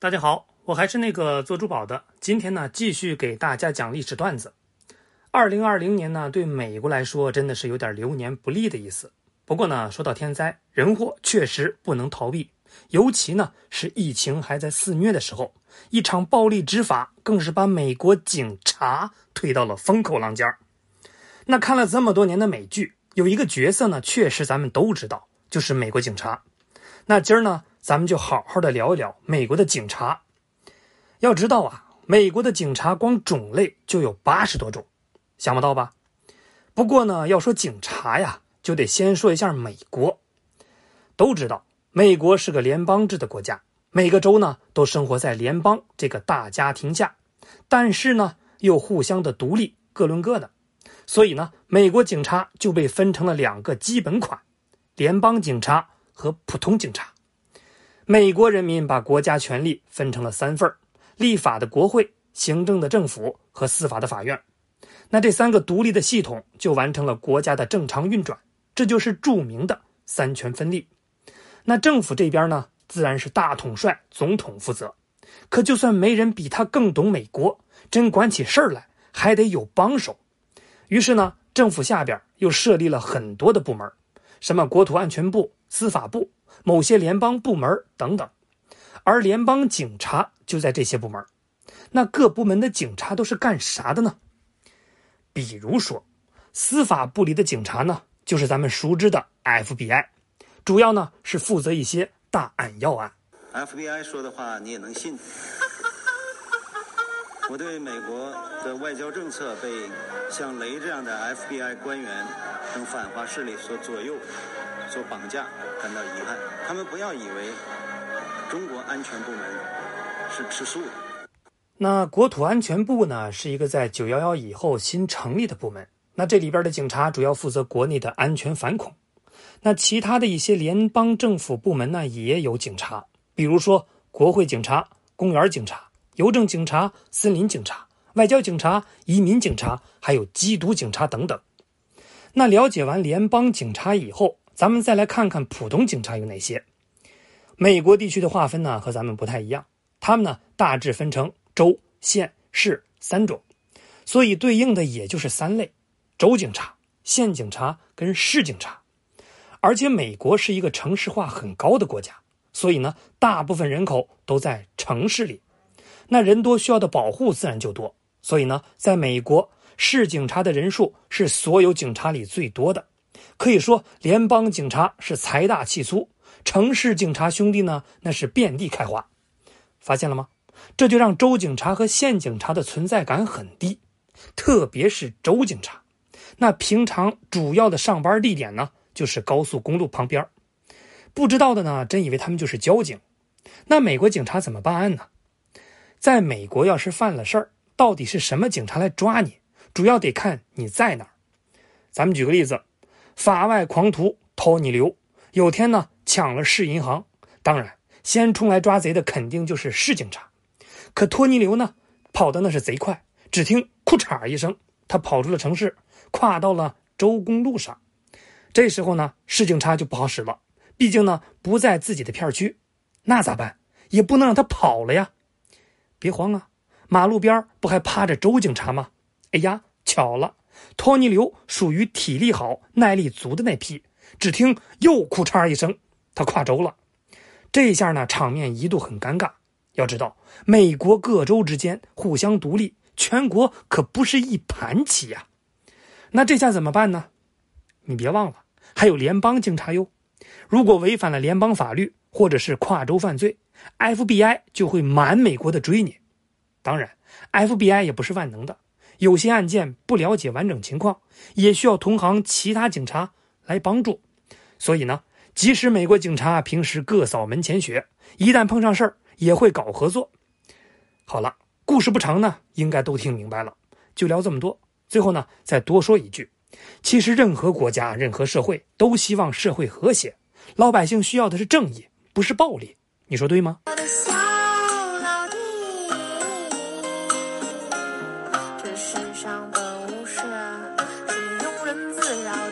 大家好，我还是那个做珠宝的。今天呢，继续给大家讲历史段子。二零二零年呢，对美国来说真的是有点流年不利的意思。不过呢，说到天灾人祸，确实不能逃避。尤其呢，是疫情还在肆虐的时候，一场暴力执法更是把美国警察推到了风口浪尖儿。那看了这么多年的美剧，有一个角色呢，确实咱们都知道，就是美国警察。那今儿呢，咱们就好好的聊一聊美国的警察。要知道啊，美国的警察光种类就有八十多种，想不到吧？不过呢，要说警察呀，就得先说一下美国。都知道，美国是个联邦制的国家，每个州呢都生活在联邦这个大家庭下，但是呢又互相的独立，各论各的。所以呢，美国警察就被分成了两个基本款：联邦警察和普通警察。美国人民把国家权力分成了三份立法的国会、行政的政府和司法的法院。那这三个独立的系统就完成了国家的正常运转，这就是著名的三权分立。那政府这边呢，自然是大统帅总统负责。可就算没人比他更懂美国，真管起事儿来，还得有帮手。于是呢，政府下边又设立了很多的部门，什么国土安全部、司法部、某些联邦部门等等，而联邦警察就在这些部门。那各部门的警察都是干啥的呢？比如说，司法部里的警察呢，就是咱们熟知的 FBI，主要呢是负责一些大案要案。FBI 说的话你也能信？我对美国的外交政策被像雷这样的 FBI 官员等反华势力所左右、所绑架感到遗憾。他们不要以为中国安全部门是吃素的。那国土安全部呢，是一个在九幺幺以后新成立的部门。那这里边的警察主要负责国内的安全反恐。那其他的一些联邦政府部门呢，也有警察，比如说国会警察、公园警察。邮政警察、森林警察、外交警察、移民警察，还有缉毒警察等等。那了解完联邦警察以后，咱们再来看看普通警察有哪些。美国地区的划分呢，和咱们不太一样，他们呢大致分成州、县、市三种，所以对应的也就是三类：州警察、县警察跟市警察。而且美国是一个城市化很高的国家，所以呢，大部分人口都在城市里。那人多需要的保护自然就多，所以呢，在美国市警察的人数是所有警察里最多的，可以说联邦警察是财大气粗，城市警察兄弟呢那是遍地开花。发现了吗？这就让州警察和县警察的存在感很低，特别是州警察，那平常主要的上班地点呢就是高速公路旁边不知道的呢，真以为他们就是交警。那美国警察怎么办案呢？在美国，要是犯了事儿，到底是什么警察来抓你？主要得看你在哪。咱们举个例子，法外狂徒托尼刘有天呢抢了市银行，当然先冲来抓贼的肯定就是市警察。可托尼刘呢跑的那是贼快，只听“库嚓”一声，他跑出了城市，跨到了州公路上。这时候呢，市警察就不好使了，毕竟呢不在自己的片区，那咋办？也不能让他跑了呀。别慌啊，马路边不还趴着州警察吗？哎呀，巧了，托尼刘属于体力好、耐力足的那批。只听又“库嚓”一声，他跨州了。这下呢，场面一度很尴尬。要知道，美国各州之间互相独立，全国可不是一盘棋呀。那这下怎么办呢？你别忘了，还有联邦警察哟。如果违反了联邦法律，或者是跨州犯罪。FBI 就会满美国的追你，当然，FBI 也不是万能的，有些案件不了解完整情况，也需要同行其他警察来帮助。所以呢，即使美国警察平时各扫门前雪，一旦碰上事儿也会搞合作。好了，故事不长呢，应该都听明白了，就聊这么多。最后呢，再多说一句，其实任何国家、任何社会都希望社会和谐，老百姓需要的是正义，不是暴力。你说对吗？around.